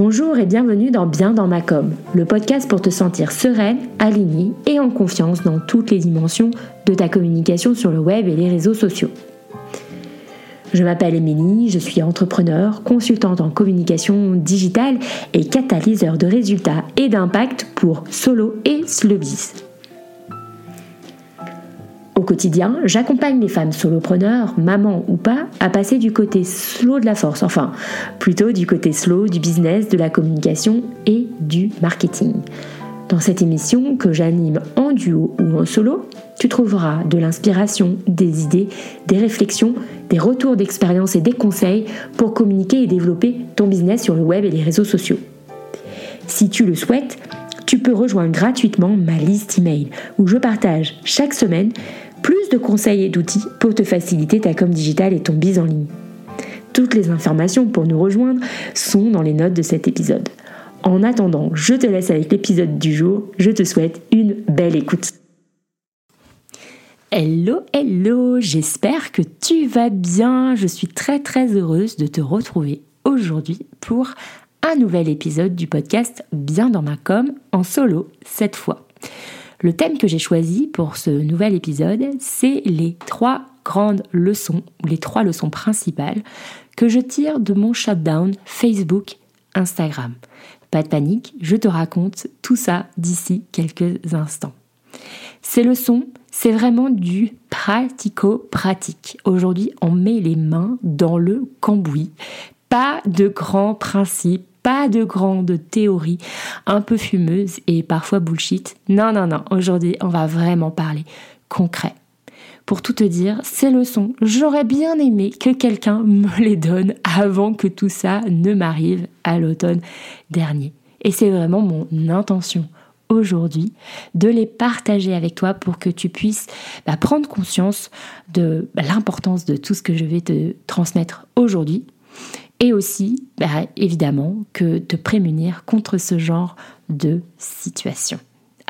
Bonjour et bienvenue dans Bien dans ma com, le podcast pour te sentir sereine, alignée et en confiance dans toutes les dimensions de ta communication sur le web et les réseaux sociaux. Je m'appelle Émilie, je suis entrepreneur, consultante en communication digitale et catalyseur de résultats et d'impact pour solo et slowbiz. Au quotidien, j'accompagne les femmes solopreneurs, mamans ou pas, à passer du côté slow de la force, enfin plutôt du côté slow du business, de la communication et du marketing. Dans cette émission que j'anime en duo ou en solo, tu trouveras de l'inspiration, des idées, des réflexions, des retours d'expérience et des conseils pour communiquer et développer ton business sur le web et les réseaux sociaux. Si tu le souhaites, tu peux rejoindre gratuitement ma liste email où je partage chaque semaine plus de conseils et d'outils pour te faciliter ta com digitale et ton biz en ligne. Toutes les informations pour nous rejoindre sont dans les notes de cet épisode. En attendant, je te laisse avec l'épisode du jour. Je te souhaite une belle écoute. Hello, hello, j'espère que tu vas bien. Je suis très très heureuse de te retrouver aujourd'hui pour un nouvel épisode du podcast Bien dans ma com en solo cette fois. Le thème que j'ai choisi pour ce nouvel épisode, c'est les trois grandes leçons, les trois leçons principales que je tire de mon shutdown Facebook, Instagram. Pas de panique, je te raconte tout ça d'ici quelques instants. Ces leçons, c'est vraiment du pratico-pratique. Aujourd'hui, on met les mains dans le cambouis. Pas de grands principes, pas de grandes théories un peu fumeuses et parfois bullshit. Non, non, non, aujourd'hui on va vraiment parler concret. Pour tout te dire, ces leçons, j'aurais bien aimé que quelqu'un me les donne avant que tout ça ne m'arrive à l'automne dernier. Et c'est vraiment mon intention aujourd'hui de les partager avec toi pour que tu puisses bah, prendre conscience de bah, l'importance de tout ce que je vais te transmettre aujourd'hui et aussi, bah, évidemment, que te prémunir contre ce genre de situation.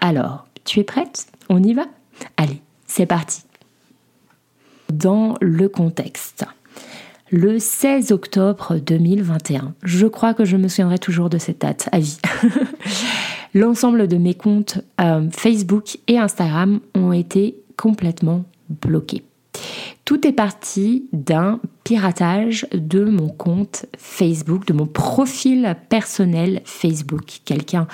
Alors, tu es prête? On y va? Allez, c'est parti. Dans le contexte, le 16 octobre 2021, je crois que je me souviendrai toujours de cette date à vie. L'ensemble de mes comptes euh, Facebook et Instagram ont été complètement bloqués. Tout est parti d'un piratage de mon compte Facebook, de mon profil personnel Facebook. Quelqu'un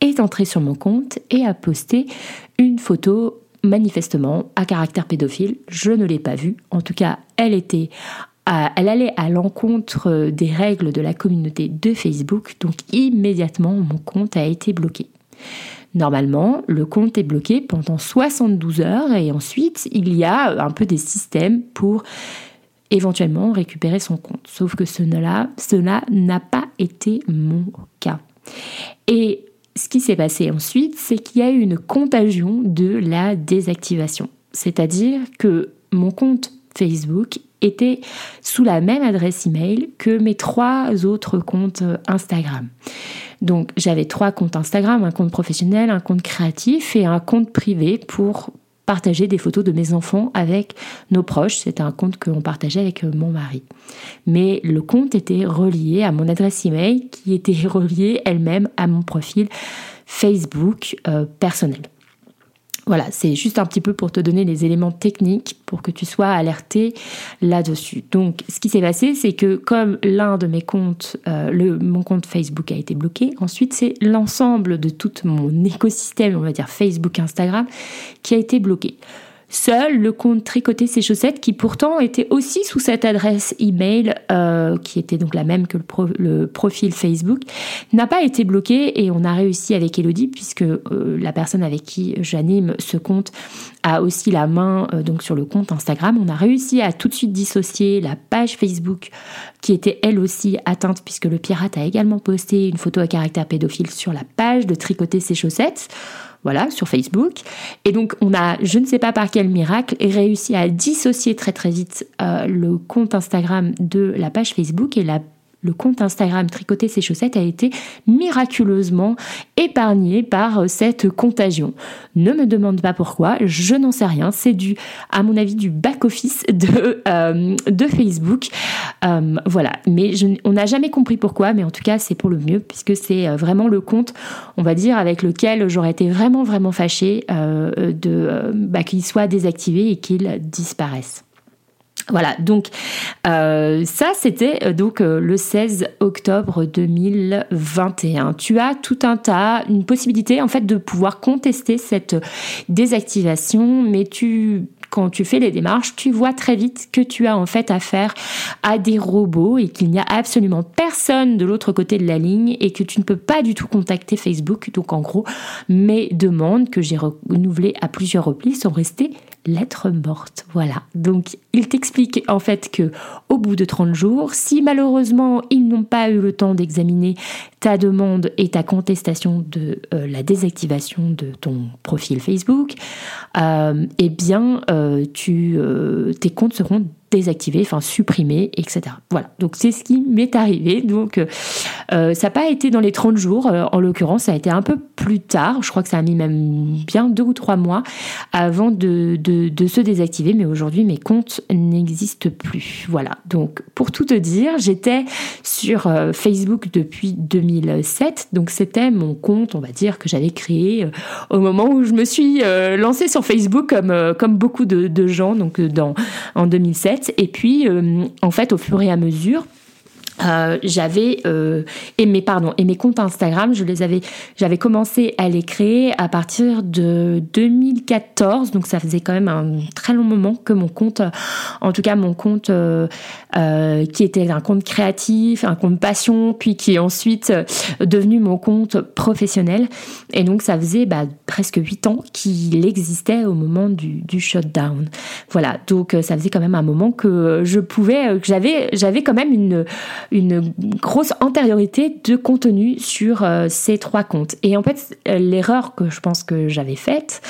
est entré sur mon compte et a posté une photo manifestement à caractère pédophile. Je ne l'ai pas vue. En tout cas, elle était elle allait à l'encontre des règles de la communauté de Facebook, donc immédiatement mon compte a été bloqué. Normalement, le compte est bloqué pendant 72 heures et ensuite il y a un peu des systèmes pour éventuellement récupérer son compte. Sauf que cela n'a pas été mon cas. Et ce qui s'est passé ensuite, c'est qu'il y a eu une contagion de la désactivation. C'est-à-dire que mon compte Facebook était sous la même adresse email que mes trois autres comptes Instagram. Donc j'avais trois comptes Instagram, un compte professionnel, un compte créatif et un compte privé pour partager des photos de mes enfants avec nos proches. C'était un compte que l'on partageait avec euh, mon mari. Mais le compte était relié à mon adresse email qui était reliée elle-même à mon profil Facebook euh, personnel. Voilà, c'est juste un petit peu pour te donner les éléments techniques pour que tu sois alerté là-dessus. Donc, ce qui s'est passé, c'est que comme l'un de mes comptes, euh, mon compte Facebook a été bloqué, ensuite c'est l'ensemble de tout mon écosystème, on va dire Facebook, Instagram, qui a été bloqué. Seul le compte Tricoter ses chaussettes, qui pourtant était aussi sous cette adresse email, euh, qui était donc la même que le, profil Facebook, n'a pas été bloqué et on a réussi avec Elodie, puisque euh, la personne avec qui j'anime ce compte a aussi la main euh, donc sur le compte Instagram. On a réussi à tout de suite dissocier la page Facebook qui était elle aussi atteinte, puisque le pirate a également posté une photo à caractère pédophile sur la page de Tricoter ses chaussettes voilà, sur Facebook. Et donc, on a, je ne sais pas par quel miracle, réussi à dissocier très très vite euh, le compte Instagram de la page Facebook et la le compte Instagram Tricoter ses chaussettes a été miraculeusement épargné par euh, cette contagion. Ne me demande pas pourquoi, je n'en sais rien. C'est dû, à mon avis, du back-office de, euh, de Facebook. Euh, voilà, mais on n'a jamais compris pourquoi, mais en tout cas, c'est pour le mieux, puisque c'est vraiment le compte, on va dire, avec lequel j'aurais été vraiment, vraiment fâchée de bah, qu'il soit désactivé et qu'il disparaisse. Voilà, donc euh, ça c'était euh, donc euh, le 16 octobre 2021. Tu as tout un tas, une possibilité en fait de pouvoir contester cette désactivation, mais tu quand tu fais les démarches, tu vois très vite que tu as en fait affaire à des robots et qu'il n'y a absolument personne de l'autre côté de la ligne et que tu ne peux pas du tout contacter Facebook. Donc en gros, mes demandes que j'ai renouvelées à plusieurs reprises sont restées lettre morte. Voilà. Donc, il t'explique en fait que au bout de 30 jours, si malheureusement ils n'ont pas eu le temps d'examiner ta demande et ta contestation de euh, la désactivation de ton profil Facebook, euh, eh bien, euh, tu, tes comptes seront désactiver, enfin supprimer, etc. Voilà, donc c'est ce qui m'est arrivé. Donc euh, euh, ça n'a pas été dans les 30 jours, euh, en l'occurrence ça a été un peu plus tard, je crois que ça a mis même bien deux ou trois mois avant de, se désactiver, mais aujourd'hui mes comptes n'existent plus. Voilà, donc pour tout te dire, j'étais sur Facebook depuis 2007, donc c'était mon compte, on va dire, que j'avais créé au moment où je me suis lancée sur Facebook comme, beaucoup de, de gens, donc dans, en 2007. Et puis, euh, en fait, au fur et à mesure, euh, j'avais euh, et mes pardon et mes comptes Instagram je les avais j'avais commencé à les créer à partir de 2014 donc ça faisait quand même un très long moment que mon compte en tout cas mon compte euh, euh qui était un compte créatif un compte passion puis qui est ensuite devenu mon compte professionnel. Et donc ça faisait bah, presque huit ans qu'il existait au moment du, du shutdown. Voilà. Donc ça faisait quand même un moment que je pouvais que j'avais j'avais quand même une une grosse antériorité de contenu sur euh, ces trois comptes. Et en fait, l'erreur que je pense que j'avais faite,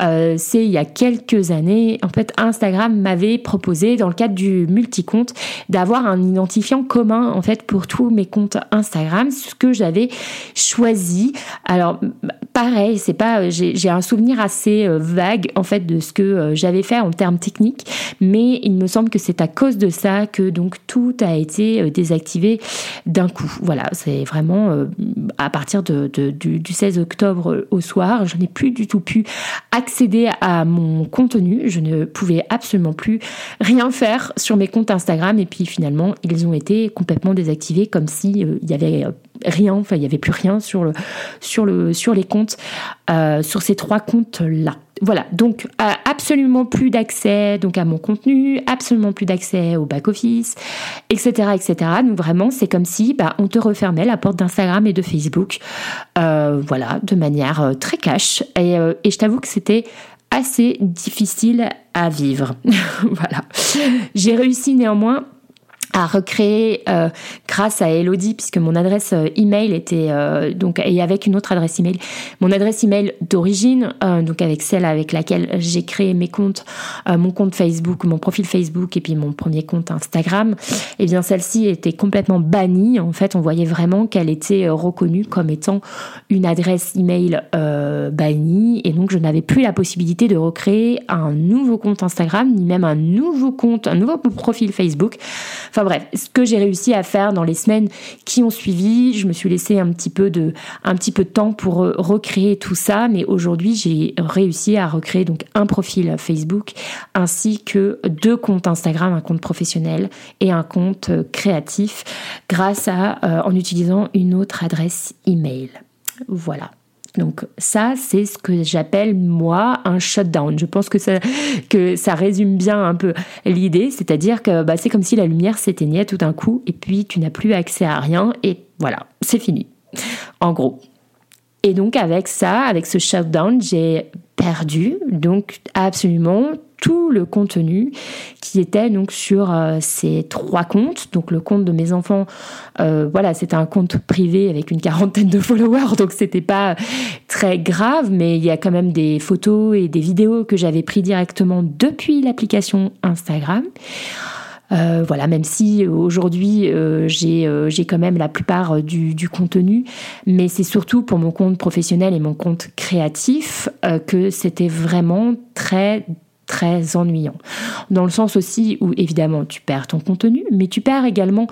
euh, c'est il y a quelques années, en fait, Instagram m'avait proposé, dans le cadre du multi-compte, d'avoir un identifiant commun, en fait, pour tous mes comptes Instagram, ce que j'avais choisi. Alors, pareil, c'est pas, j'ai un souvenir assez euh, vague, en fait, de ce que j'avais fait en termes techniques, mais il me semble que c'est à cause de ça que donc tout a été désactivé d'un coup. Voilà, c'est vraiment euh, à partir du, 16 octobre au soir, je n'ai plus du tout pu accéder à mon contenu. Je ne pouvais absolument plus rien faire sur mes comptes Instagram et puis finalement ils ont été complètement désactivés comme si euh, il avait euh, rien, enfin il y avait plus rien sur le sur le sur les comptes sur ces trois comptes là. Voilà, donc euh, absolument plus d'accès donc à mon contenu, absolument plus d'accès au back office, etc., etc. Donc vraiment, c'est comme si bah, on te refermait la porte d'Instagram et de Facebook, euh, voilà, de manière euh, très cash. Et, et je t'avoue que c'était assez difficile à vivre. voilà, j'ai réussi néanmoins à recréer euh, grâce à Elodie puisque mon adresse euh, email était euh, donc et avec une autre adresse email. Mon adresse email d'origine donc avec celle avec laquelle j'ai créé mes comptes mon compte Facebook mon profil Facebook et puis mon premier compte Instagram et eh bien celle-ci était complètement bannie. En fait on voyait vraiment qu'elle était reconnue comme étant une adresse email bannie. Et donc je n'avais plus la possibilité de recréer un nouveau compte Instagram ni même un nouveau compte un nouveau profil Facebook. Enfin bref, ce que j'ai réussi à faire dans les semaines qui ont suivi, je me suis laissé un petit peu de, temps pour euh, recréer tout ça, mais aujourd'hui j'ai réussi à recréer donc un profil Facebook ainsi que deux comptes Instagram, un compte professionnel et un compte euh, créatif grâce à, euh, en utilisant une autre adresse email. Voilà. Donc ça, c'est ce que j'appelle moi un shutdown. Je pense que ça, résume bien un peu l'idée, c'est-à-dire que bah, c'est comme si la lumière s'éteignait tout d'un coup et puis tu n'as plus accès à rien et voilà, c'est fini. En gros. Et donc avec ça, avec ce shutdown, j'ai perdu donc absolument tout le contenu qui était donc sur euh, ces trois comptes. Donc le compte de mes enfants, euh, voilà, c'était un compte privé avec une quarantaine de followers, donc c'était pas très grave, mais il y a quand même des photos et des vidéos que j'avais pris directement depuis l'application Instagram. Euh, voilà, même si aujourd'hui euh, euh, j'ai quand même la plupart du, du contenu, mais c'est surtout pour mon compte professionnel et mon compte créatif que c'était vraiment très très ennuyant. Dans le sens aussi où évidemment tu perds ton contenu, mais tu perds également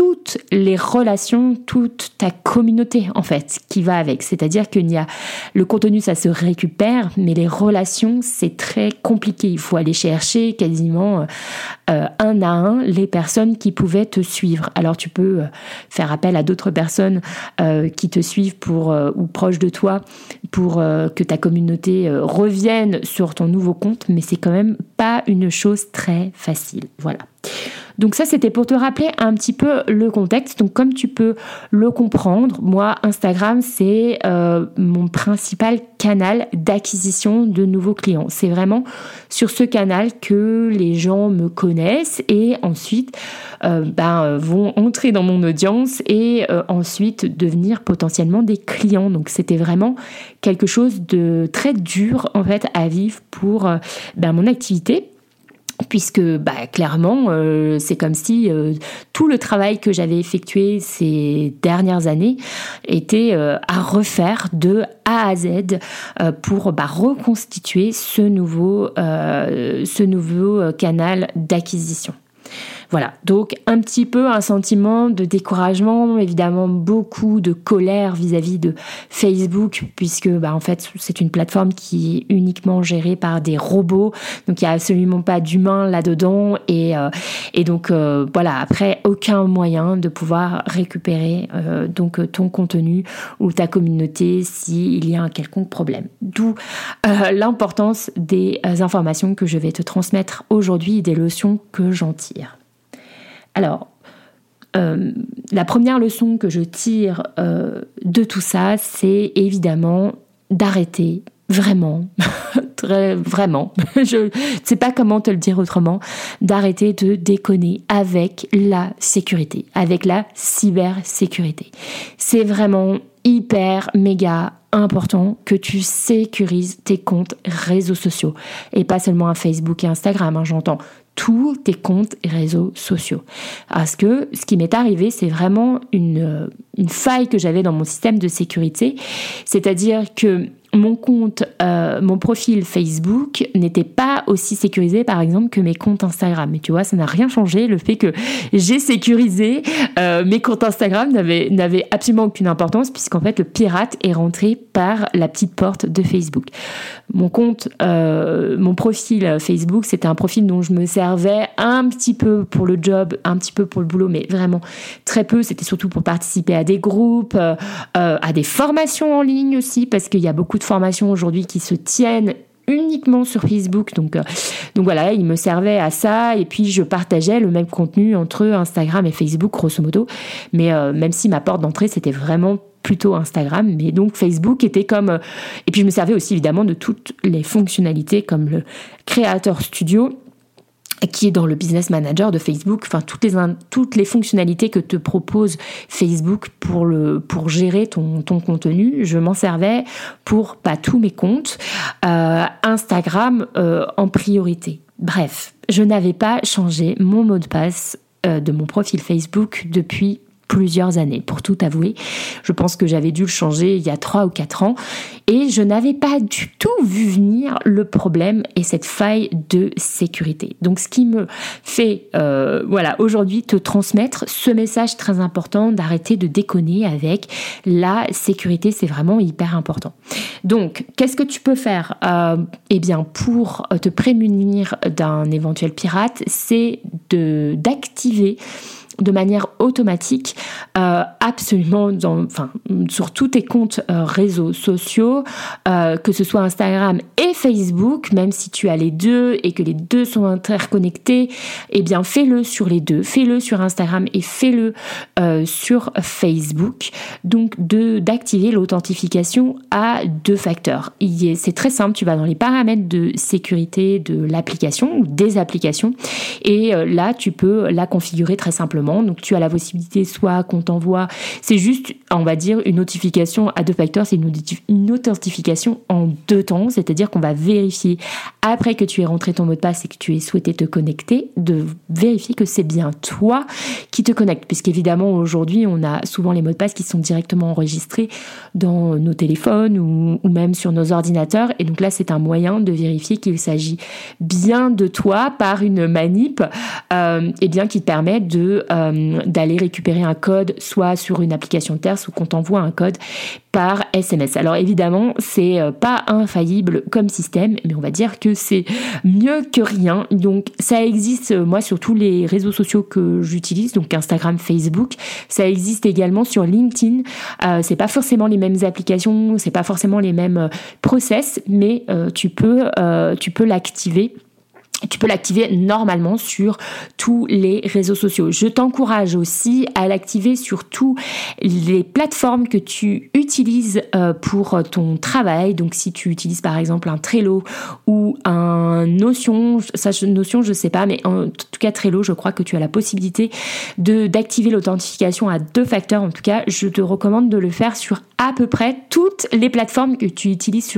toutes les relations, toute ta communauté en fait qui va avec. C'est-à-dire y a le contenu, ça se récupère, mais les relations, c'est très compliqué. Il faut aller chercher quasiment euh, un à un les personnes qui pouvaient te suivre. Alors tu peux euh, faire appel à d'autres personnes euh, qui te suivent pour ou proches de toi pour que ta communauté revienne sur ton nouveau compte, mais c'est quand même pas une chose très facile. Voilà. Donc ça, c'était pour te rappeler un petit peu le contexte. Donc comme tu peux le comprendre, moi, Instagram, c'est euh, mon principal canal d'acquisition de nouveaux clients. C'est vraiment sur ce canal que les gens me connaissent et ensuite euh, ben, vont entrer dans mon audience et euh, ensuite devenir potentiellement des clients. Donc c'était vraiment quelque chose de très dur en fait à vivre pour ben, mon activité puisque bah, clairement, euh, c'est comme si euh, tout le travail que j'avais effectué ces dernières années était euh, à refaire de A à Z pour bah, reconstituer ce nouveau, ce nouveau canal d'acquisition. Voilà, donc un petit peu un sentiment de découragement, évidemment beaucoup de colère vis-à-vis de Facebook, puisque bah, en fait c'est une plateforme qui est uniquement gérée par des robots, donc il n'y a absolument pas d'humain là-dedans, et, euh, et donc euh, voilà, après aucun moyen de pouvoir récupérer euh, donc ton contenu ou ta communauté s'il y a un quelconque problème. D'où l'importance des informations que je vais te transmettre aujourd'hui, des leçons que j'en tire. Alors, euh, la première leçon que je tire euh, de tout ça, c'est évidemment d'arrêter vraiment, très vraiment, je ne sais pas comment te le dire autrement, d'arrêter de déconner avec la sécurité, avec la cybersécurité. C'est vraiment hyper méga important que tu sécurises tes comptes réseaux sociaux et pas seulement un Facebook et Instagram, hein, j'entends tous tes comptes et réseaux sociaux. Parce que ce qui m'est arrivé, c'est vraiment une, une faille que j'avais dans mon système de sécurité. C'est-à-dire que mon compte, euh, mon profil Facebook n'était pas aussi sécurisé par exemple que mes comptes Instagram. Mais tu vois, ça n'a rien changé. Le fait que j'ai sécurisé euh, mes comptes Instagram n'avait absolument aucune importance puisqu'en fait le pirate est rentré par la petite porte de Facebook. Mon compte, euh, mon profil Facebook, c'était un profil dont je me servais un petit peu pour le job, un petit peu pour le boulot, mais vraiment très peu. C'était surtout pour participer à des groupes, à des formations en ligne aussi parce qu'il y a beaucoup de formations aujourd'hui qui se tiennent uniquement sur Facebook. Donc, euh, donc voilà, il me servait à ça et puis je partageais le même contenu entre Instagram et Facebook, grosso modo. Mais euh, même si ma porte d'entrée, c'était vraiment plutôt Instagram, mais donc Facebook était comme... Euh, et puis je me servais aussi évidemment de toutes les fonctionnalités comme le Creator Studio qui est dans le business manager de Facebook, enfin toutes les, toutes les fonctionnalités que te propose Facebook pour, le, pour gérer ton, ton contenu, je m'en servais pour pas tous mes comptes, euh, Instagram euh, en priorité. Bref, je n'avais pas changé mon mot de passe euh, de mon profil Facebook depuis plusieurs années, pour tout avouer. Je pense que j'avais dû le changer il y a trois ou quatre ans et je n'avais pas du tout vu venir le problème et cette faille de sécurité. Donc ce qui me fait, euh, voilà, aujourd'hui te transmettre ce message très important d'arrêter de déconner avec la sécurité, c'est vraiment hyper important. Donc qu'est-ce que tu peux faire euh, Eh bien pour te prémunir d'un éventuel pirate, c'est d'activer de manière automatique euh, absolument dans, enfin, sur tous tes comptes euh, réseaux sociaux, euh, que ce soit Instagram et Facebook, même si tu as les deux et que les deux sont interconnectés, eh bien fais-le sur les deux, fais-le sur Instagram et fais-le sur Facebook. Donc d'activer l'authentification à deux facteurs. C'est très simple, tu vas dans les paramètres de sécurité de l'application ou des applications et là tu peux la configurer très simplement Donc tu as la possibilité soit qu'on t'envoie, c'est juste, on va dire, une notification à deux facteurs, c'est une, authentification en deux temps, c'est-à-dire qu'on va vérifier après que tu aies rentré ton mot de passe et que tu aies souhaité te connecter, de vérifier que c'est bien toi qui te connecte, puisqu'évidemment aujourd'hui on a souvent les mots de passe qui sont directement enregistrés dans nos téléphones ou, même sur nos ordinateurs, et donc là c'est un moyen de vérifier qu'il s'agit bien de toi par une manip, euh, et bien qui te permet de euh, d'aller récupérer un code soit sur une application tierce ou qu'on t'envoie un code par SMS. Alors évidemment, c'est euh, pas infaillible comme système, mais on va dire que c'est mieux que rien. Donc ça existe euh, moi sur tous les réseaux sociaux que j'utilise, donc Instagram, Facebook. Ça existe également sur LinkedIn. Euh, c'est pas forcément les mêmes applications, c'est pas forcément les mêmes process, mais tu peux l'activer tu peux l'activer normalement sur tous les réseaux sociaux. Je t'encourage aussi à l'activer sur tous les plateformes que tu utilises euh, pour ton travail. Donc si tu utilises par exemple un Trello ou un Notion, ça Notion je sais pas, mais en tout cas Trello, je crois que tu as la possibilité d'activer l'authentification à deux facteurs. En tout cas, je te recommande de le faire sur à peu près toutes les plateformes que tu utilises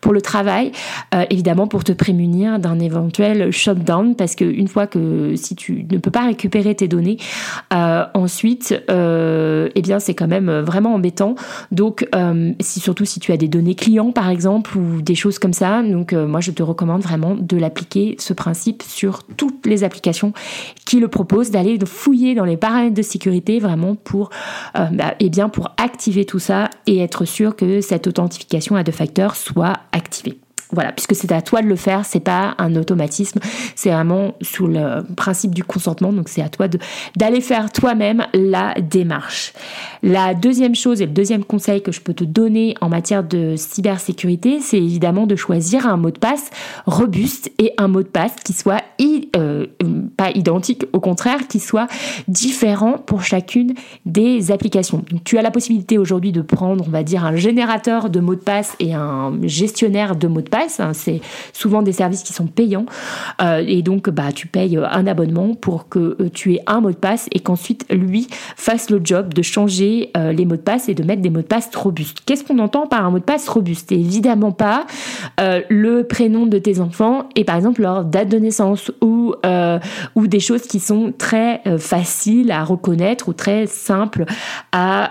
pour le travail, euh, évidemment pour te prémunir d'un éventuel shutdown, parce qu'une fois que si tu ne peux pas récupérer tes données, euh, ensuite, euh, eh bien c'est quand même vraiment embêtant. Donc, si, surtout si tu as des données clients par exemple ou des choses comme ça, donc moi je te recommande vraiment de l'appliquer ce principe sur toutes les applications qui le proposent, d'aller fouiller dans les paramètres de sécurité vraiment pour, bah, eh bien pour activer tout ça et être sûr que cette authentification à deux facteurs soit activée. Voilà, puisque c'est à toi de le faire, c'est pas un automatisme, c'est vraiment sous le principe du consentement, donc c'est à toi d'aller faire toi-même la démarche. La deuxième chose et le deuxième conseil que je peux te donner en matière de cybersécurité, c'est évidemment de choisir un mot de passe robuste et un mot de passe qui soit euh, pas identique, au contraire, qui soit différent pour chacune des applications. Tu as la possibilité aujourd'hui de prendre, on va dire, un générateur de mots de passe et un gestionnaire de mots de passe Hein, c'est souvent des services qui sont payants. Euh, et donc, bah, tu payes un abonnement pour que euh, tu aies un mot de passe et qu'ensuite, lui fasse le job de changer euh, les mots de passe et de mettre des mots de passe robustes. Qu'est-ce qu'on entend par un mot de passe robuste? Évidemment pas le prénom de tes enfants et par exemple leur date de naissance ou, ou des choses qui sont très faciles à reconnaître ou très simples à,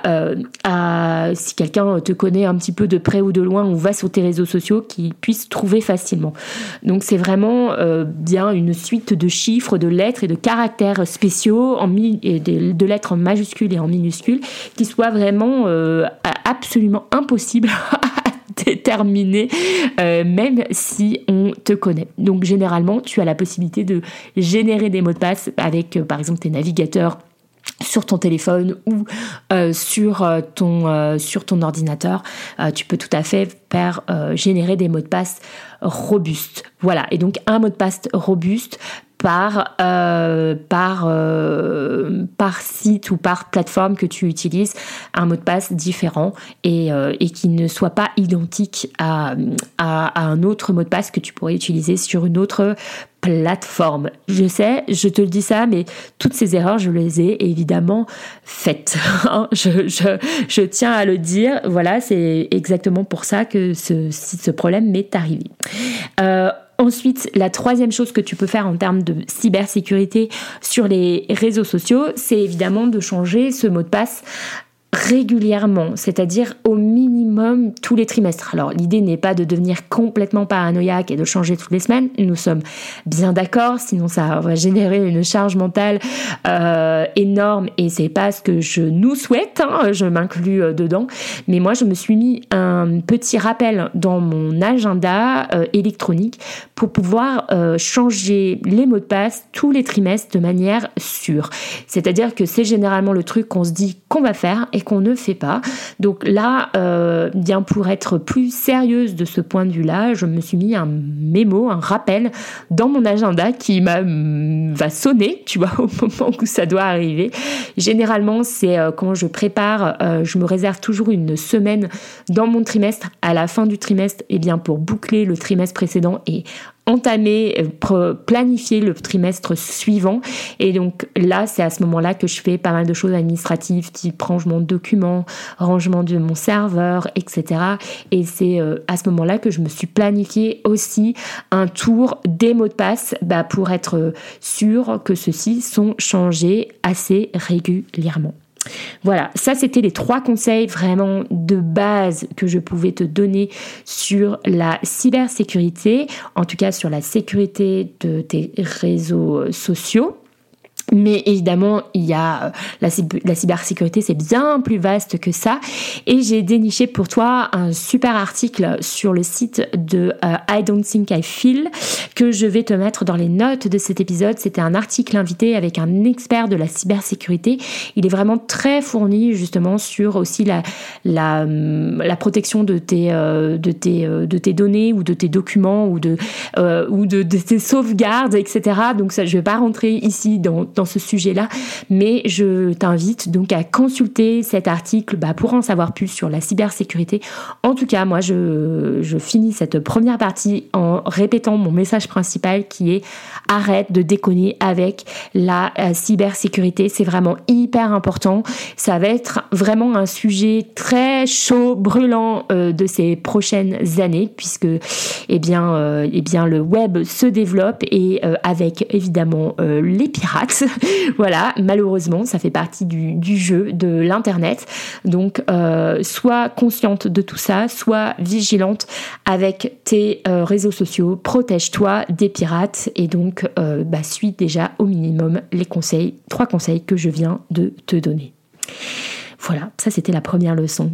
à si quelqu'un te connaît un petit peu de près ou de loin ou va sur tes réseaux sociaux, qui puisse trouver facilement. Donc c'est vraiment euh, bien une suite de chiffres, de lettres et de caractères spéciaux, de, lettres en majuscules et en minuscules, qui soient vraiment euh, absolument impossibles à déterminer, euh, même si on te connaît. Donc généralement, tu as la possibilité de générer des mots de passe avec, par exemple, tes navigateurs sur ton téléphone ou euh, sur, euh, ton, euh, sur ton ordinateur, tu peux tout à fait générer des mots de passe robustes. Voilà, et donc un mot de passe robuste par, site ou par plateforme que tu utilises, un mot de passe différent et, qui ne soit pas identique à, à, à, un autre mot de passe que tu pourrais utiliser sur une autre plateforme. Je sais, je te le dis ça, mais toutes ces erreurs, je les ai évidemment faites. Hein. je, tiens à le dire. Voilà, c'est exactement pour ça que ce, ce problème m'est arrivé. Euh, Ensuite, la troisième chose que tu peux faire en termes de cybersécurité sur les réseaux sociaux, c'est évidemment de changer ce mot de passe régulièrement, c'est-à-dire au minimum tous les trimestres. Alors l'idée n'est pas de devenir complètement paranoïaque et de changer toutes les semaines, nous sommes bien d'accord, sinon ça va générer une charge mentale euh, énorme et c'est pas ce que je nous souhaite, hein, je m'inclus euh, dedans, mais moi je me suis mis un petit rappel dans mon agenda euh, électronique pour pouvoir changer les mots de passe tous les trimestres de manière sûre. C'est-à-dire que c'est généralement le truc qu'on se dit qu'on va faire et qu'on ne fait pas. Donc là, euh, bien pour être plus sérieuse de ce point de vue-là, je me suis mis un mémo, un rappel dans mon agenda qui mm, va sonner, tu vois, au moment où ça doit arriver. Généralement, c'est euh, quand je prépare, euh, je me réserve toujours une semaine dans mon trimestre. À la fin du trimestre, et eh bien pour boucler le trimestre précédent et entamer, euh, planifier le trimestre suivant. Et donc là, c'est à ce moment-là que je fais pas mal de choses administratives, type rangement de documents, rangement de mon serveur, etc. Et c'est euh, à ce moment-là que je me suis planifié aussi un tour des mots de passe bah, pour être sûr que ceux-ci sont changés assez régulièrement. Voilà, ça c'était les trois conseils vraiment de base que je pouvais te donner sur la cybersécurité, en tout cas sur la sécurité de tes réseaux sociaux. Mais évidemment, il y a euh, la, la cybersécurité, c'est bien plus vaste que ça. Et j'ai déniché pour toi un super article sur le site de euh, I Don't Think I Feel que je vais te mettre dans les notes de cet épisode. C'était un article invité avec un expert de la cybersécurité. Il est vraiment très fourni justement sur aussi la, la, hum, la protection de tes, euh, de, tes, de tes données ou de tes documents ou de, ou de, tes sauvegardes, etc. Donc ça, je vais pas rentrer ici dans ce sujet-là, mais je t'invite donc à consulter cet article bah, pour en savoir plus sur la cybersécurité. En tout cas, moi, je, je finis cette première partie en répétant mon message principal qui est arrête de déconner avec la euh, cybersécurité. C'est vraiment hyper important. Ça va être vraiment un sujet très chaud, brûlant euh, de ces prochaines années, puisque eh bien, euh, eh bien, le web se développe et avec évidemment les pirates. voilà, malheureusement, ça fait partie du, jeu de l'Internet. Donc, euh, sois consciente de tout ça, sois vigilante avec tes euh, réseaux sociaux, protège-toi des pirates et donc euh, bah, suis déjà au minimum les conseils, trois conseils que je viens de te donner. Voilà, ça c'était la première leçon.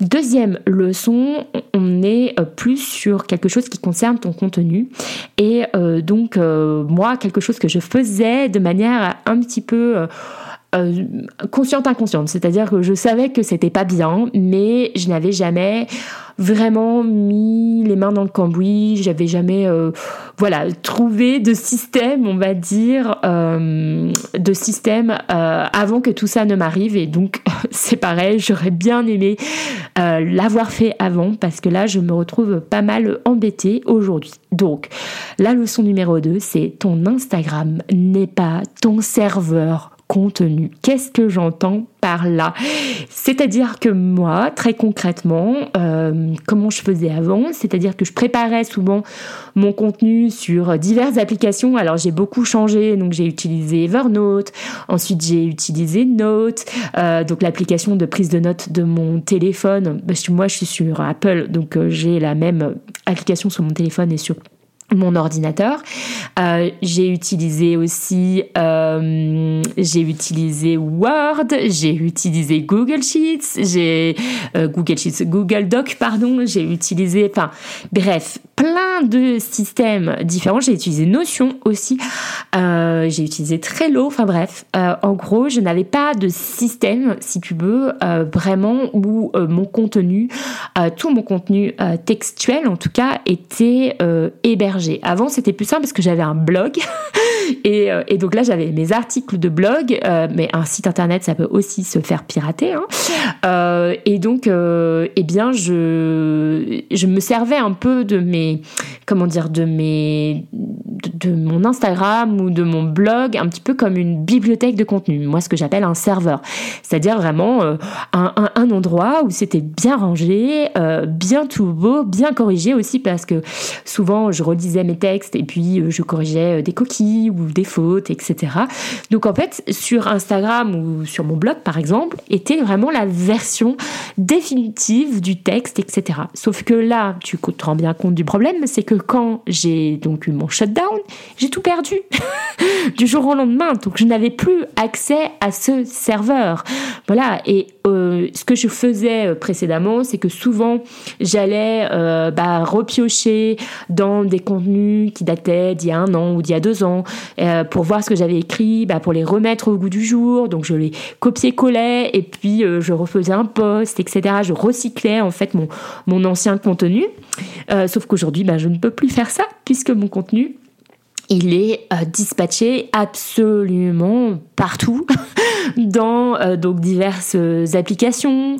Deuxième leçon, on est euh, plus sur quelque chose qui concerne ton contenu. Et euh, donc, euh, moi, quelque chose que je faisais de manière un petit peu... consciente inconsciente, c'est-à-dire que je savais que c'était pas bien, mais je n'avais jamais vraiment mis les mains dans le cambouis, j'avais jamais euh, voilà, trouvé de système, on va dire, euh, de système euh, avant que tout ça ne m'arrive. Et donc, c'est pareil, j'aurais bien aimé l'avoir fait avant parce que là, je me retrouve pas mal embêtée aujourd'hui. Donc, la leçon numéro 2, c'est ton Instagram n'est pas ton serveur contenu. Qu'est-ce que j'entends par là? C'est-à-dire que moi, très concrètement, euh, comment je faisais avant, c'est-à-dire que je préparais souvent mon contenu sur diverses applications. Alors j'ai beaucoup changé, donc j'ai utilisé Evernote, ensuite j'ai utilisé Note, euh, donc l'application de prise de notes de mon téléphone. Parce que moi je suis sur Apple, donc euh, j'ai la même application sur mon téléphone et sur mon ordinateur. Euh, j'ai utilisé aussi, euh, j'ai utilisé Word, j'ai utilisé Google Sheets, j'ai euh, Google Sheets, Google Doc, pardon, j'ai utilisé, enfin, bref, plein de systèmes différents. J'ai utilisé Notion aussi, j'ai utilisé Trello, enfin bref, en gros, je n'avais pas de système, si tu veux, vraiment où mon contenu, tout mon contenu textuel en tout cas, était hébergé avant, c'était plus simple parce que j'avais un blog. Euh, et, donc là, j'avais mes articles de blog, euh, mais un site internet, ça peut aussi se faire pirater. Hein. Euh, et donc, eh bien, je, me servais un peu de mes, comment dire, de mes, de, mon Instagram ou de mon blog, un petit peu comme une bibliothèque de contenu. Moi, ce que j'appelle un serveur, c'est-à-dire vraiment un, endroit où c'était bien rangé, bien tout beau, bien corrigé aussi, parce que souvent, je relisais mes textes et puis je corrigeais des coquilles des fautes, etc. Donc en fait, sur Instagram ou sur mon blog par exemple, était vraiment la version définitive du texte, etc. Sauf que là, tu te rends bien compte du problème, c'est que quand j'ai donc eu mon shutdown, j'ai tout perdu du jour au lendemain. Donc je n'avais plus accès à ce serveur. Voilà. Et euh, ce que je faisais euh, précédemment, c'est que souvent j'allais euh, bah, repiocher dans des contenus qui dataient d'il y a un an ou d'il y a deux ans pour voir ce que j'avais écrit, bah, pour les remettre au goût du jour. Donc je les copiais-collais et puis je refaisais un post, etc. Je recyclais en fait mon, mon ancien contenu. sauf qu'aujourd'hui, bah, je ne peux plus faire ça puisque mon contenu il est euh, dispatché absolument partout dans euh, donc diverses applications.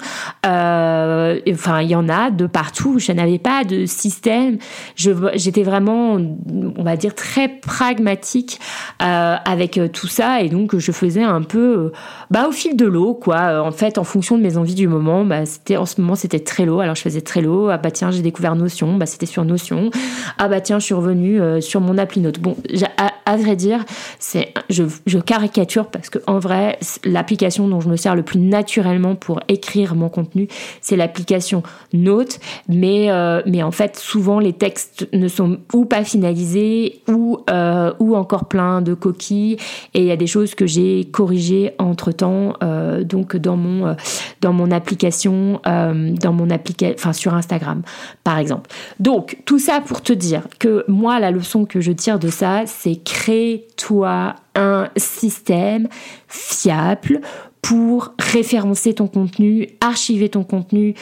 Euh, enfin, il y en a de partout. Je n'avais pas de système. j'étais vraiment, on va dire, très pragmatique avec tout ça, et donc je faisais un peu, bah, au fil de l'eau, quoi. En fait, en fonction de mes envies du moment, bah, c'était en ce moment c'était très Trello. Alors je faisais Trello. Ah bah tiens, j'ai découvert Notion. Bah c'était sur Notion. Ah bah tiens, je suis revenue sur mon appli Note. Bon, à, vrai dire, c'est je, caricature parce que en vrai, l'application dont je me sers le plus naturellement pour écrire mon contenu, c'est l'application Note. Mais euh, mais en fait, souvent les textes ne sont ou pas finalisés ou euh, ou encore plein de coquilles. Et il y a des choses que j'ai corrigées entre temps, euh, donc dans mon dans mon application, dans mon enfin sur Instagram, par exemple. Donc tout ça pour te dire que moi, la leçon que je tire de ça, c'est crée-toi un système fiable pour référencer ton contenu, archiver ton contenu,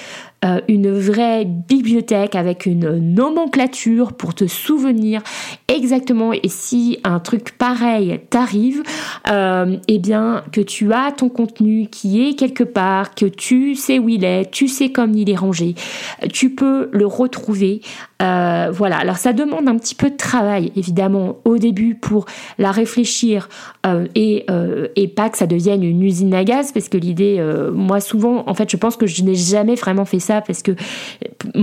euh, une vraie bibliothèque avec une nomenclature pour te souvenir exactement et si un truc pareil t'arrive, euh, eh bien que tu as ton contenu qui est quelque part, que tu sais où il est, tu sais comme il est rangé, tu peux le retrouver. Euh, voilà, alors ça demande un petit peu de travail évidemment au début pour la réfléchir et, et pas que ça devienne une usine à gaz parce que l'idée, moi souvent, en fait je pense que je n'ai jamais vraiment fait ça parce que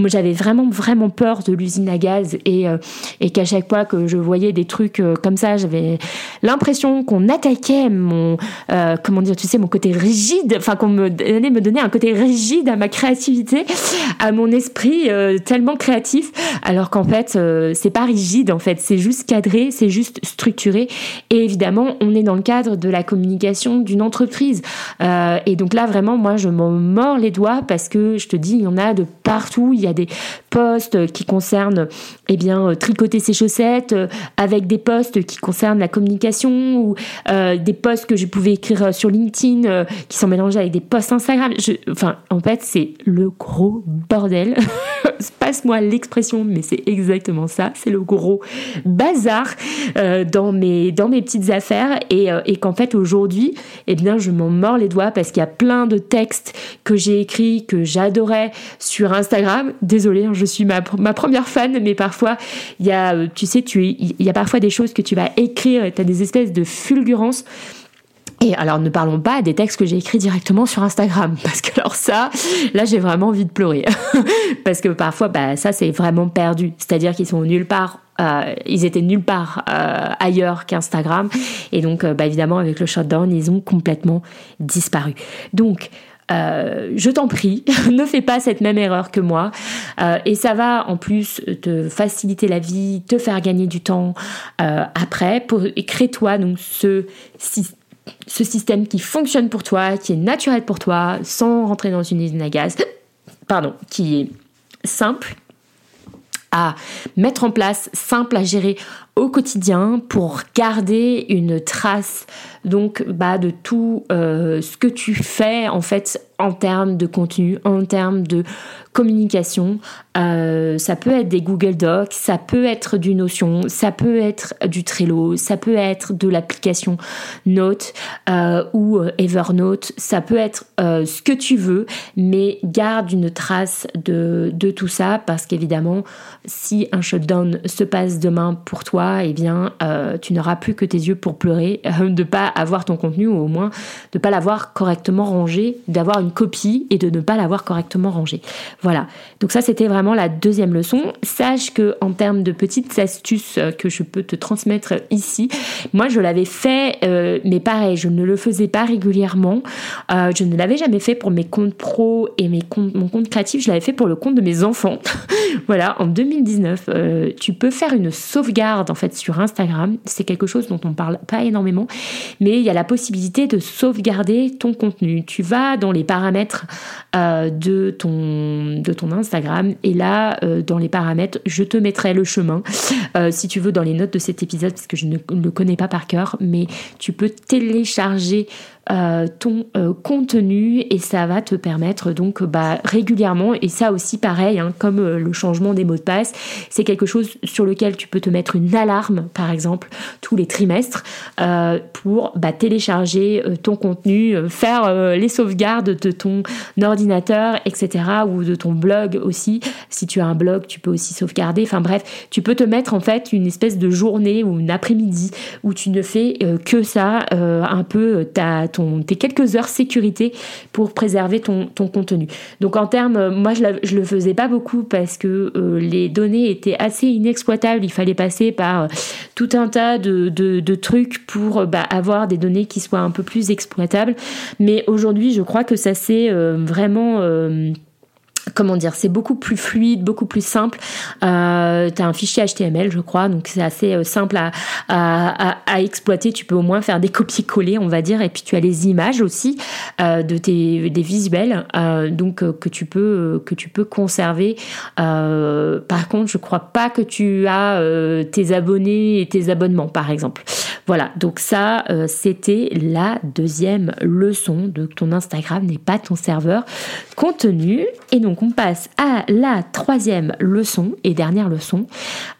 j'avais vraiment vraiment peur de l'usine à gaz et, euh, et qu'à chaque fois que je voyais des trucs euh, comme ça, j'avais l'impression qu'on attaquait mon euh, comment dire, tu sais, mon côté rigide, enfin qu'on me donnait, me donnait un côté rigide à ma créativité, à mon esprit tellement créatif, alors qu'en fait c'est pas rigide en fait, c'est juste cadré, c'est juste structuré et évidemment on est dans le cadre de la communication d'une entreprise. Et donc là vraiment moi je m'en mords les doigts parce que je te dis il y en a de partout. Il y a des posts qui concernent eh bien, euh, tricoter ses chaussettes, euh, avec des posts qui concernent la communication ou euh, des posts que je pouvais écrire sur LinkedIn qui sont mélangés avec des posts Instagram. enfin, en fait, c'est le gros bordel. Passe-moi l'expression, mais c'est exactement ça. C'est le gros bazar dans, mes, petites affaires et, et qu'en fait, aujourd'hui, eh bien, je m'en mords les doigts parce qu'il y a plein de textes que j'ai écrits, que j'adorais sur Instagram. Désolée, hein, je suis ma, première fan, mais parfois, il y a, euh, tu sais, tu, il y a parfois des choses que tu vas écrire et tu as des espèces de fulgurances. Et alors ne parlons pas des textes que j'ai écrits directement sur Instagram, parce que alors ça, là j'ai vraiment envie de pleurer, parce que parfois bah, ça c'est vraiment perdu, c'est-à-dire qu'ils sont nulle part, euh, ils étaient nulle part euh, ailleurs qu'Instagram, et donc bah, évidemment avec le shutdown ils ont complètement disparu. Donc euh, je t'en prie, ne fais pas cette même erreur que moi. Euh, et ça va en plus te faciliter la vie, te faire gagner du temps euh, après. Pour, crée-toi donc ce, ce système qui fonctionne pour toi, qui est naturel pour toi, sans rentrer dans une usine à gaz. Pardon, qui est simple à mettre en place, simple à gérer au quotidien pour garder une trace donc bah, de tout ce que tu fais en fait en termes de contenu, en termes de communication. Euh, ça peut être des Google Docs, ça peut être du Notion, ça peut être du Trello, ça peut être de l'application Note euh, ou euh, Evernote, ça peut être ce que tu veux, mais garde une trace de, de tout ça parce qu'évidemment, si un shutdown se passe demain pour toi, eh bien, tu n'auras plus que tes yeux pour pleurer de pas avoir ton contenu ou au moins de pas l'avoir correctement rangé, d'avoir une copie et de ne pas l'avoir correctement rangé. Voilà. Donc ça, c'était vraiment la deuxième leçon. Sache que en termes de petites astuces euh, que je peux te transmettre ici, moi, je l'avais fait, euh, mais pareil, je ne le faisais pas régulièrement. Euh, je ne l'avais jamais fait pour mes comptes pro et mes comptes, mon compte créatif. Je l'avais fait pour le compte de mes enfants. voilà, en 2019, tu peux faire une sauvegarde en fait sur Instagram. C'est quelque chose dont on parle pas énormément, mais il y a la possibilité de sauvegarder ton contenu. Tu vas dans les de ton de ton Instagram. Et là, euh, dans les paramètres, je te mettrai le chemin, euh, si tu veux, dans les notes de cet épisode, parce que je ne le connais pas par cœur, mais tu peux télécharger euh, ton euh, contenu et ça va te permettre donc bah, régulièrement, et ça aussi pareil, hein, comme le changement des mots de passe, c'est quelque chose sur lequel tu peux te mettre une alarme, par exemple, tous les trimestres, pour bah, télécharger ton contenu, faire les sauvegardes de ton ordinateur, etc., ou de ton blog aussi. Si tu as un blog, tu peux aussi sauvegarder. Enfin bref, tu peux te mettre en fait une espèce de journée ou une après-midi où tu ne fais que ça, un peu ta tes quelques heures sécurité pour préserver ton, contenu. Donc en termes, moi je, ne le faisais pas beaucoup parce que euh, les données étaient assez inexploitables. Il fallait passer par euh, tout un tas de, trucs pour bah, avoir des données qui soient un peu plus exploitables. Mais aujourd'hui, je crois que ça s'est euh, vraiment comment dire, c'est beaucoup plus fluide, beaucoup plus simple. Euh, tu as un fichier HTML, je crois, donc c'est assez euh, simple à, exploiter. Tu peux au moins faire des copier-coller, on va dire, et puis tu as les images aussi euh, de tes des visuels, donc que tu peux que tu peux conserver. par contre, je crois pas que tu as tes abonnés et tes abonnements, par exemple. Voilà, donc ça, c'était la deuxième leçon de ton Instagram n'est pas ton serveur contenu. Et donc on passe à la troisième leçon et dernière leçon.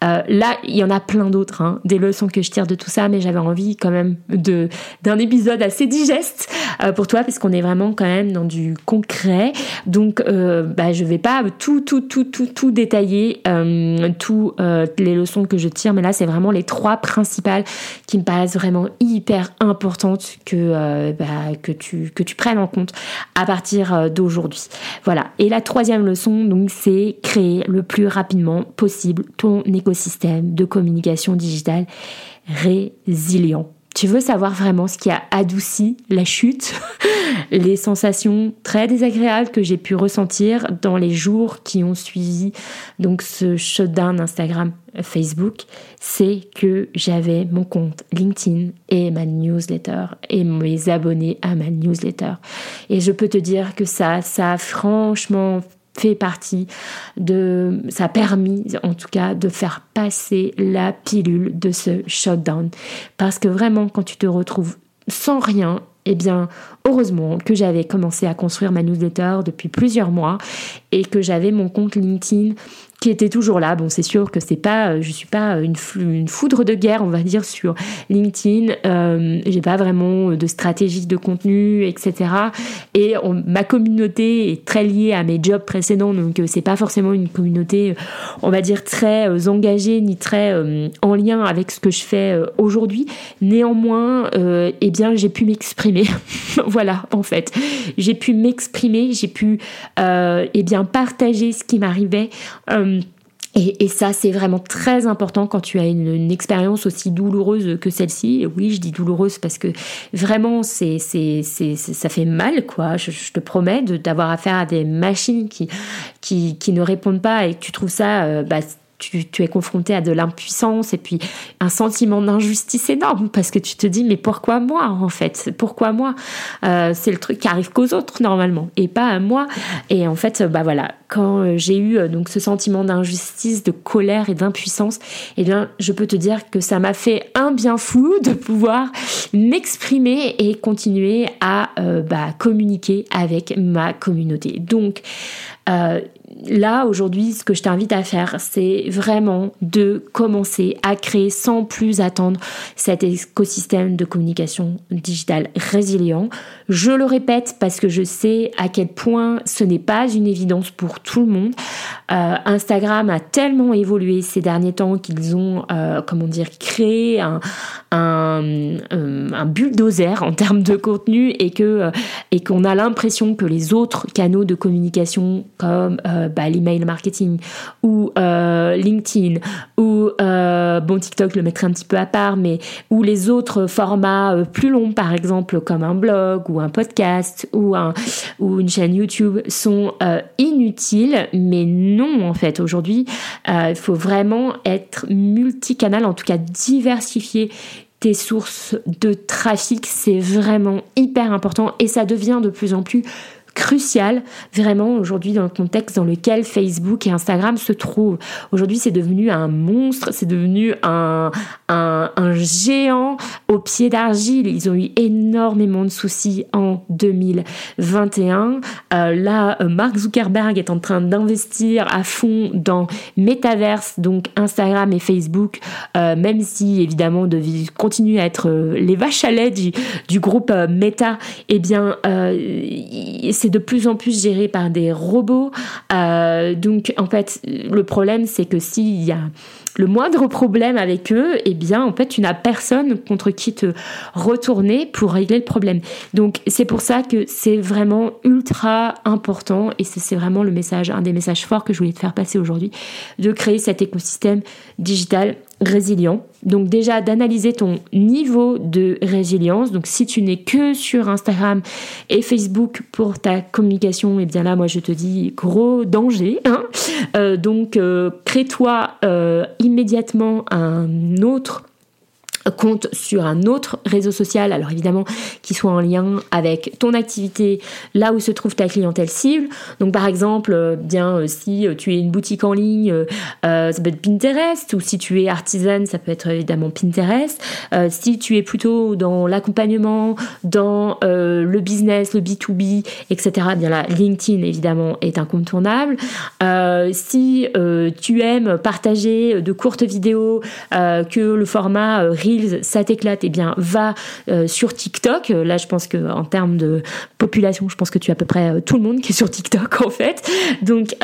Euh, là, il y en a plein d'autres, hein, des leçons que je tire de tout ça, mais j'avais envie quand même de d'un épisode assez digeste euh, pour toi, parce qu'on est vraiment quand même dans du concret. Donc, euh, bah, je vais pas tout, tout, tout, tout, tout détailler, euh, toutes les leçons que je tire, mais là, c'est vraiment les trois principales qui me paraissent vraiment hyper importantes que, bah, que, tu, que tu prennes en compte à partir d'aujourd'hui. Voilà. Et la troisième leçon, donc, c'est créer le plus rapidement possible ton écosystème de communication digitale résilient. Tu veux savoir vraiment ce qui a adouci la chute, les sensations très désagréables que j'ai pu ressentir dans les jours qui ont suivi donc ce shutdown Instagram Facebook, c'est que j'avais mon compte LinkedIn et ma newsletter et mes abonnés à ma newsletter. Et je peux te dire que ça, ça a franchement fait partie de, ça a permis en tout cas de faire passer la pilule de ce shutdown. Parce que vraiment, quand tu te retrouves sans rien, eh bien, heureusement que j'avais commencé à construire ma newsletter depuis plusieurs mois et que j'avais mon compte LinkedIn était toujours là. Bon, c'est sûr que c'est pas, euh, je suis pas une, une, foudre de guerre, on va dire, sur LinkedIn. Euh, j'ai pas vraiment de stratégie de contenu, etc. Et ma communauté est très liée à mes jobs précédents, donc euh, c'est pas forcément une communauté, on va dire, très engagée ni très en lien avec ce que je fais aujourd'hui. Néanmoins, eh bien, j'ai pu m'exprimer. voilà, en fait, j'ai pu m'exprimer, j'ai pu, eh bien, partager ce qui m'arrivait. Euh, et, ça, c'est vraiment très important quand tu as une, expérience aussi douloureuse que celle-ci. Oui, je dis douloureuse parce que vraiment, c'est, c'est, c'est, ça fait mal, quoi. Je, te promets d'avoir affaire à des machines qui, qui, qui, ne répondent pas et que tu trouves ça euh, bah, tu, es confronté à de l'impuissance et puis un sentiment d'injustice énorme parce que tu te dis mais pourquoi moi en fait? Pourquoi moi? Euh, c'est le truc qui arrive qu'aux autres normalement et pas à moi. Et en fait bah voilà quand euh, j'ai eu euh, donc ce sentiment d'injustice de colère et d'impuissance eh bien je peux te dire que ça m'a fait un bien fou de pouvoir m'exprimer et continuer à bah, communiquer avec ma communauté. Donc là, aujourd'hui, ce que je t'invite à faire, c'est vraiment de commencer à créer sans plus attendre cet écosystème de communication digitale résilient. Je le répète parce que je sais à quel point ce n'est pas une évidence pour tout le monde. Euh, Instagram a tellement évolué ces derniers temps qu'ils ont, euh, comment dire, créé euh, un, bulldozer en termes de contenu et et qu'on a l'impression que les autres canaux de communication comme bah, l'email marketing ou LinkedIn ou bon TikTok le mettrai un petit peu à part, mais ou les autres formats plus longs par exemple comme un blog ou un podcast ou un ou une chaîne YouTube sont inutiles, mais non en fait. Aujourd'hui, euh, il faut vraiment être multicanal, en tout cas diversifier tes sources de trafic. C'est vraiment hyper important et ça devient de plus en plus crucial vraiment aujourd'hui dans le contexte dans lequel Facebook et Instagram se trouvent. Aujourd'hui, c'est devenu un monstre, c'est devenu un, un, géant au pied d'argile. Ils ont eu énormément de soucis en 2021. Euh, là, euh, Mark Zuckerberg est en train d'investir à fond dans Metaverse, donc Instagram et Facebook, euh, même si évidemment de continuer à être les vaches à lait du, du groupe Meta, eh bien, de plus en plus géré par des robots. donc, en fait, le problème, c'est que s'il y a le moindre problème avec eux, eh bien, en fait, tu n'as personne contre qui te retourner pour régler le problème. Donc, c'est pour ça que c'est vraiment ultra important et c'est vraiment le message, un des messages forts que je voulais te faire passer aujourd'hui, de créer cet écosystème digital résilient. Donc déjà d'analyser ton niveau de résilience. Donc si tu n'es que sur Instagram et Facebook pour ta communication, et eh bien là moi je te dis gros danger. Hein. Euh, donc euh, crée-toi euh, immédiatement un autre compte sur un autre réseau social, alors évidemment qui soit en lien avec ton activité, là où se trouve ta clientèle cible. Donc par exemple, euh, bien euh, si euh, tu es une boutique en ligne, ça peut être Pinterest, ou si tu es artisane, ça peut être évidemment Pinterest. si tu es plutôt dans l'accompagnement, dans le business, le B2B, etc., bien là, LinkedIn évidemment est incontournable. si tu aimes partager de courtes vidéos, que le format ça t'éclate, et eh bien va euh, sur TikTok. Euh, là, je pense que en termes de population, je pense que tu as à peu près euh, tout le monde qui est sur TikTok en fait. Donc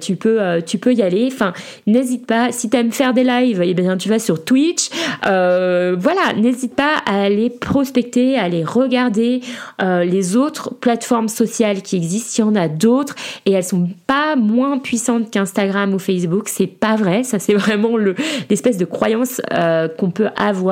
tu peux tu peux y aller. Enfin, n'hésite pas. Si tu aimes faire des lives, et eh bien tu vas sur Twitch. voilà, n'hésite pas à aller prospecter, à aller regarder les autres plateformes sociales qui existent. Il y en a d'autres et elles sont pas moins puissantes qu'Instagram ou Facebook. C'est pas vrai. Ça, c'est vraiment le l'espèce de croyance qu'on peut avoir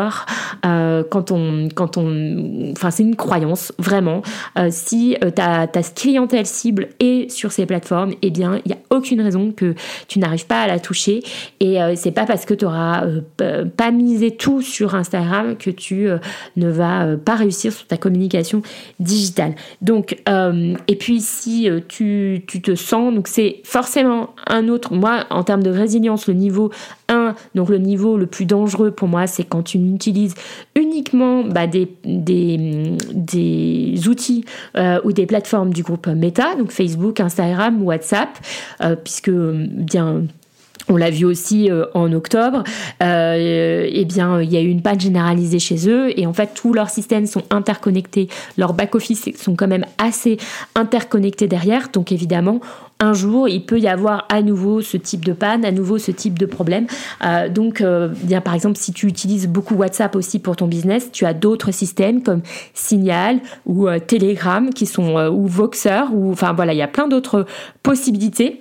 euh, quand on, quand on, enfin c'est une croyance vraiment. Euh, si euh, ta, clientèle cible est sur ces plateformes, eh bien il n'y a aucune raison que tu n'arrives pas à la toucher. Et c'est pas parce que tu auras pas misé tout sur Instagram que tu ne vas pas réussir sur ta communication digitale. Donc et puis si tu, tu te sens, donc c'est forcément un autre. Moi en termes de résilience, le niveau 1, donc le niveau le plus dangereux pour moi, c'est quand tu utilise uniquement bah, des, des, outils euh, ou des plateformes du groupe Meta, donc Facebook, Instagram, WhatsApp, euh, puisque bien on l'a vu aussi euh, en octobre, eh bien, il y a eu une panne généralisée chez eux et en fait, tous leurs systèmes sont interconnectés. Leurs back-office sont quand même assez interconnectés derrière. Donc, évidemment, un jour, il peut y avoir à nouveau ce type de panne, à nouveau ce type de problème. Euh, donc, euh, bien par exemple, si tu utilises beaucoup WhatsApp aussi pour ton business, tu as d'autres systèmes comme Signal ou euh, Telegram qui sont ou Voxer ou enfin voilà, il y a plein d'autres possibilités.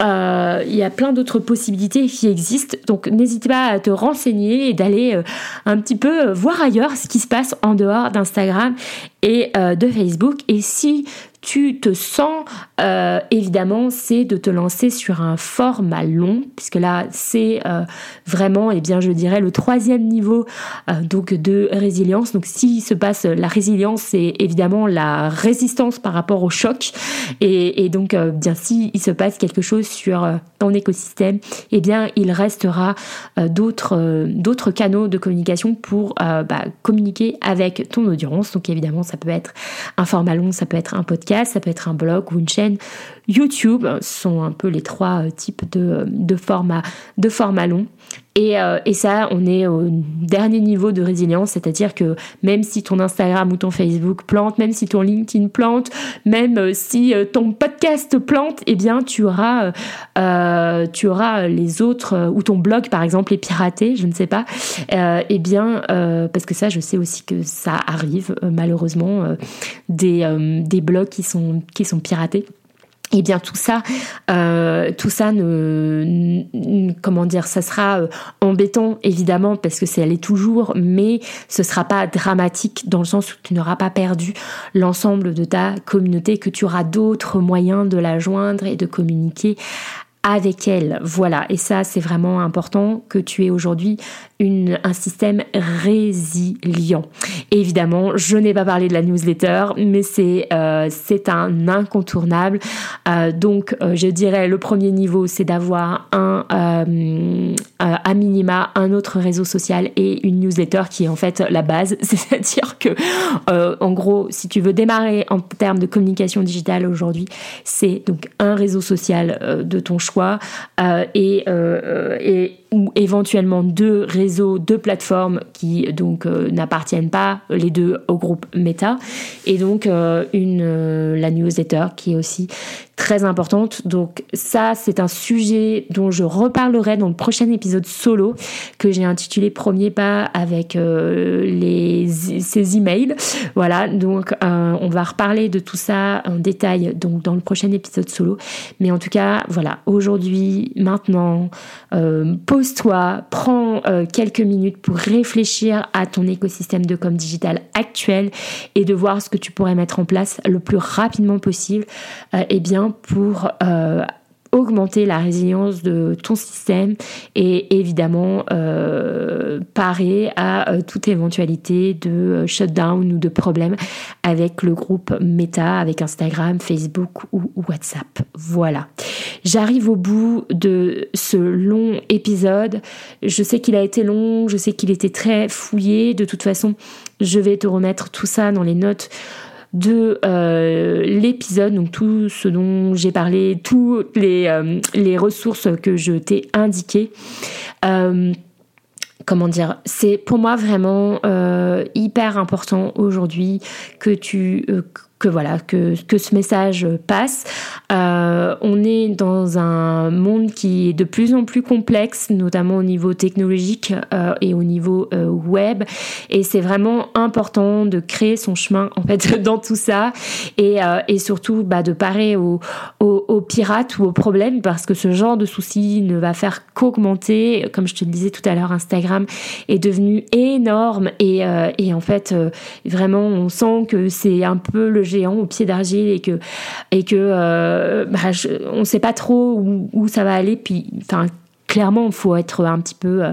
Il y a plein d'autres possibilités qui existent, donc n'hésite pas à te renseigner et d'aller un petit peu voir ailleurs ce qui se passe en dehors d'Instagram et de Facebook. Et si tu te sens, euh, évidemment, c'est de te lancer sur un format long, puisque là, c'est euh, vraiment, et eh bien, je dirais, le troisième niveau euh, donc de résilience. Donc, s'il se passe la résilience, c'est évidemment la résistance par rapport au choc. Et, donc, bien, si il se passe quelque chose sur ton écosystème, eh bien, il restera d'autres d'autres canaux de communication pour bah, communiquer avec ton audience. Donc, évidemment, ça peut être un format long, ça peut être un podcast ça peut être un blog ou une chaîne YouTube. Ce sont un peu les trois euh, types de, de formats de format long. Et, euh, et, ça, on est au dernier niveau de résilience, c'est-à-dire que même si ton Instagram ou ton Facebook plante, même si ton LinkedIn plante, même euh, si ton podcast plante, eh bien tu auras, tu auras les autres, ou ton blog par exemple est piraté, je ne sais pas, eh bien, parce que ça, je sais aussi que ça arrive malheureusement, des, des blogs qui sont, qui sont piratés. Eh bien tout ça, euh, tout ça ne, comment dire, ça sera euh, embêtant évidemment parce que c'est elle toujours, mais ce sera pas dramatique dans le sens où tu n'auras pas perdu l'ensemble de ta communauté, que tu auras d'autres moyens de la joindre et de communiquer avec elle. Voilà, et ça c'est vraiment important que tu aies aujourd'hui un système résilient. évidemment, je n'ai pas parlé de la newsletter, mais c'est euh, un incontournable. Euh, donc, euh, je dirais le premier niveau, c'est d'avoir un à minima un autre réseau social et une newsletter qui est en fait la base. C'est-à-dire que, en gros, si tu veux démarrer en termes de communication digitale aujourd'hui, c'est donc un réseau social de ton choix et, et ou éventuellement deux réseaux, deux plateformes qui donc euh, n'appartiennent pas les deux au groupe Meta. Et donc euh, une euh, la newsletter qui est aussi très importante. Donc ça, c'est un sujet dont je reparlerai dans le prochain épisode solo que j'ai intitulé Premier pas avec euh, les, ces emails. Voilà, donc euh, on va reparler de tout ça en détail donc dans le prochain épisode solo. Mais en tout cas, voilà, aujourd'hui, maintenant, euh, pose-toi, prends quelques minutes pour réfléchir à ton écosystème de com digital actuel et de voir ce que tu pourrais mettre en place le plus rapidement possible. eh bien, pour euh, augmenter la résilience de ton système et évidemment euh, parer à euh, toute éventualité de shutdown ou de problème avec le groupe Meta, avec Instagram, Facebook ou WhatsApp. Voilà. J'arrive au bout de ce long épisode. Je sais qu'il a été long, je sais qu'il était très fouillé. De toute façon, je vais te remettre tout ça dans les notes de euh, l'épisode, donc tout ce dont j'ai parlé, toutes les, euh, les ressources que je t'ai indiquées. Euh, comment dire, c'est pour moi vraiment hyper important aujourd'hui que tu que voilà que, que ce message passe. Euh, on est dans un monde qui est de plus en plus complexe, notamment au niveau technologique euh, et au niveau euh, web, et c'est vraiment important de créer son chemin en fait dans tout ça et, et surtout bah, de parer aux, aux, pirates ou aux problèmes parce que ce genre de soucis ne va faire qu'augmenter. Comme je te le disais tout à l'heure, Instagram est devenu énorme et, et en fait vraiment on sent que c'est un peu le géant au pied d'argile et que et que euh, bah, on sait pas trop où, où, ça va aller. Puis enfin clairement, il faut être un petit peu euh,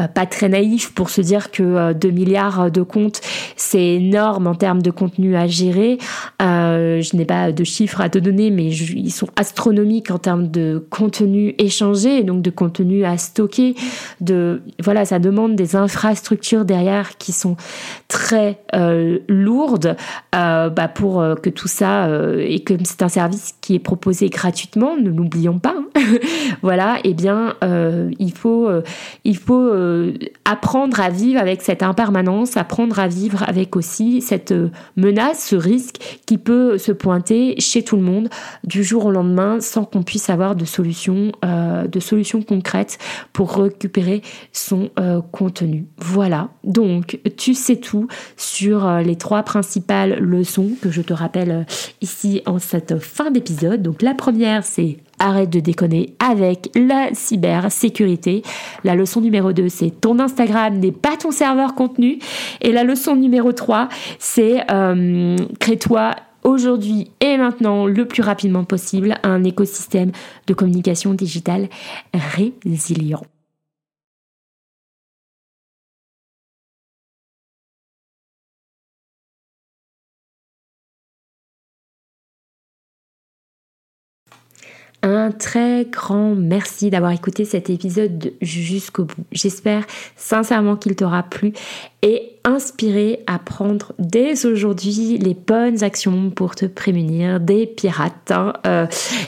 euh, pas très naïf pour se dire que 2 euh, milliards de comptes, c'est énorme en termes de contenu à gérer. je n'ai pas de chiffres à te donner, mais ils sont astronomiques en termes de contenu échangé, donc de contenu à stocker. De voilà, ça demande des infrastructures derrière qui sont très lourdes bah, pour que tout ça et que c'est un service qui est proposé gratuitement, ne l'oublions pas. Hein. voilà, et eh bien euh, il faut, euh, il faut euh, apprendre à vivre avec cette impermanence, apprendre à vivre avec aussi cette menace, ce risque qui peut se pointer chez tout le monde du jour au lendemain sans qu'on puisse avoir de solutions, de solutions concrètes pour récupérer son contenu. Voilà. Donc, tu sais tout sur les trois principales leçons que je te rappelle ici en cette fin d'épisode. Donc, la première, c'est arrête de déconner avec la cybersécurité. La leçon numéro 2, c'est ton Instagram n'est pas ton serveur contenu. Et la leçon numéro 3, c'est euh, crée-toi aujourd'hui et maintenant le plus rapidement possible un écosystème de communication digitale résilient. Ah, Un très grand merci d'avoir écouté cet épisode jusqu'au bout. J'espère sincèrement qu'il t'aura plu et inspiré à prendre dès aujourd'hui les bonnes actions pour te prémunir des pirates hein, euh,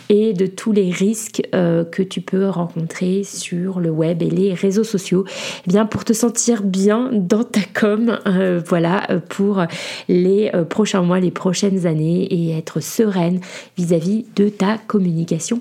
et de tous les risques euh, que tu peux rencontrer sur le web et les réseaux sociaux. Eh bien pour te sentir bien dans ta com, euh, voilà, pour les prochains mois, les prochaines années et être sereine vis-à-vis -vis de ta communication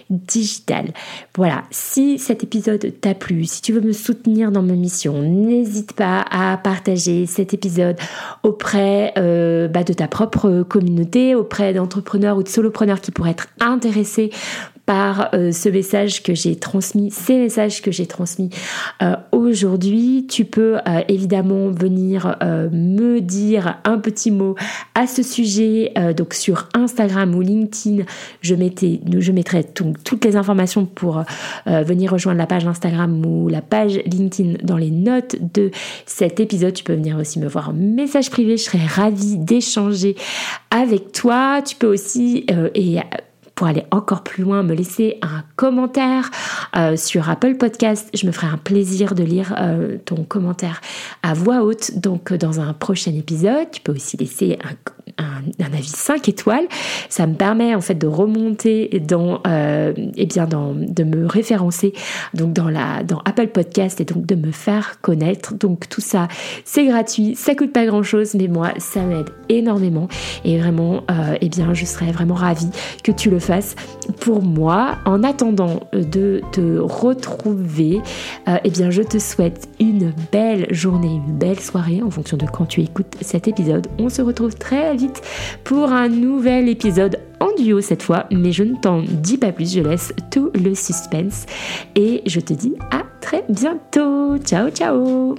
digitale. Voilà, si cet épisode t'a plu, si tu veux me soutenir dans ma mission, n'hésite pas à partager cet épisode auprès euh, bah, de ta propre communauté, auprès d'entrepreneurs ou de solopreneurs qui pourraient être intéressés par euh, ce message que j'ai transmis, ces messages que j'ai transmis euh, aujourd'hui. Tu peux évidemment venir me dire un petit mot à ce sujet. donc sur Instagram ou LinkedIn, je, mettais, je mettrai toutes les informations pour venir rejoindre la page Instagram ou la page LinkedIn dans les notes de cet épisode. Tu peux venir aussi me voir en message privé. Je serais ravie d'échanger avec toi. Tu peux aussi, et pour aller encore plus loin, me laisser un commentaire euh, sur Apple Podcast. Je me ferai un plaisir de lire euh, ton commentaire à voix haute. Donc dans un prochain épisode, tu peux aussi laisser un, avis 5 étoiles. Ça me permet en fait de remonter dans, euh, eh bien dans, de me référencer donc dans la dans Apple Podcast et donc de me faire connaître. Donc tout ça, c'est gratuit, ça coûte pas grand chose, mais moi ça m'aide énormément et vraiment, eh bien je serais vraiment ravie que tu le fasses pour moi. En attendant euh, de te retrouver, euh, eh bien, je te souhaite une belle journée, une belle soirée en fonction de quand tu écoutes cet épisode. On se retrouve très pour un nouvel épisode en duo cette fois, mais je ne t'en dis pas plus, je laisse tout le suspense. Et je te dis à très bientôt. Ciao, ciao